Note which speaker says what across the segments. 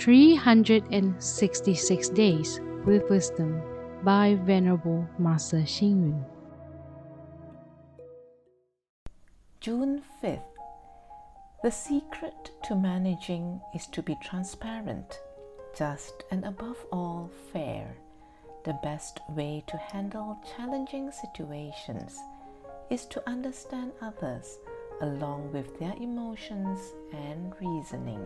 Speaker 1: 366 Days with Wisdom by Venerable Master Xing Yun.
Speaker 2: June 5th. The secret to managing is to be transparent, just, and above all, fair. The best way to handle challenging situations is to understand others along with their emotions and reasoning.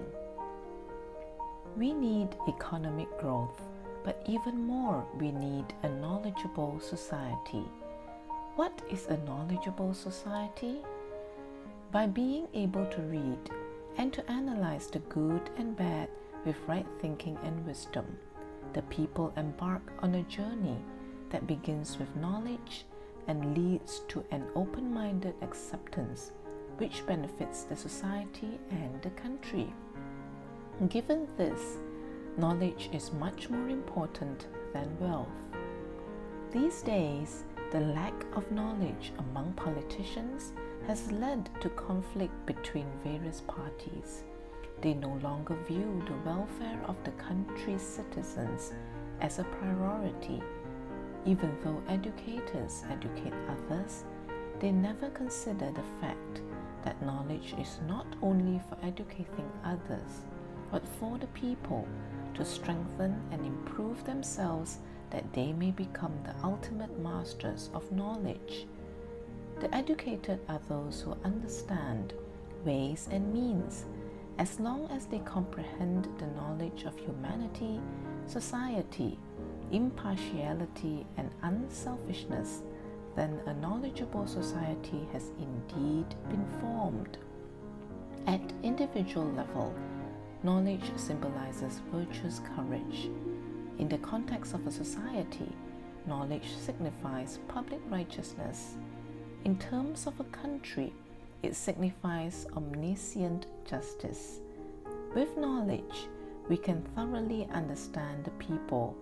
Speaker 2: We need economic growth, but even more, we need a knowledgeable society. What is a knowledgeable society? By being able to read and to analyze the good and bad with right thinking and wisdom, the people embark on a journey that begins with knowledge and leads to an open minded acceptance which benefits the society and the country. Given this, knowledge is much more important than wealth. These days, the lack of knowledge among politicians has led to conflict between various parties. They no longer view the welfare of the country's citizens as a priority. Even though educators educate others, they never consider the fact that knowledge is not only for educating others, but for the people to strengthen and improve themselves that they may become the ultimate masters of knowledge. The educated are those who understand ways and means as long as they comprehend the knowledge of humanity, society, impartiality, and unselfishness then a knowledgeable society has indeed been formed. At individual level, knowledge symbolizes virtuous courage. In the context of a society, knowledge signifies public righteousness. In terms of a country, it signifies omniscient justice. With knowledge, we can thoroughly understand the people,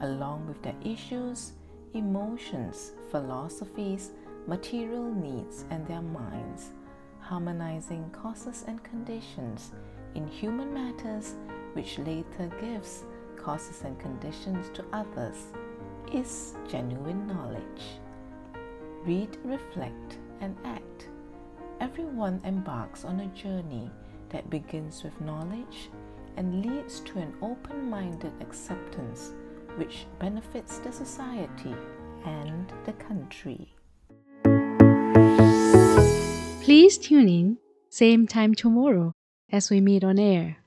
Speaker 2: along with their issues, emotions, philosophies, material needs, and their minds, harmonizing causes and conditions in human matters, which later gives causes and conditions to others, is genuine knowledge. Read, reflect, and act. Everyone embarks on a journey that begins with knowledge and leads to an open minded acceptance which benefits the society and the country.
Speaker 1: Please tune in, same time tomorrow as we meet on air.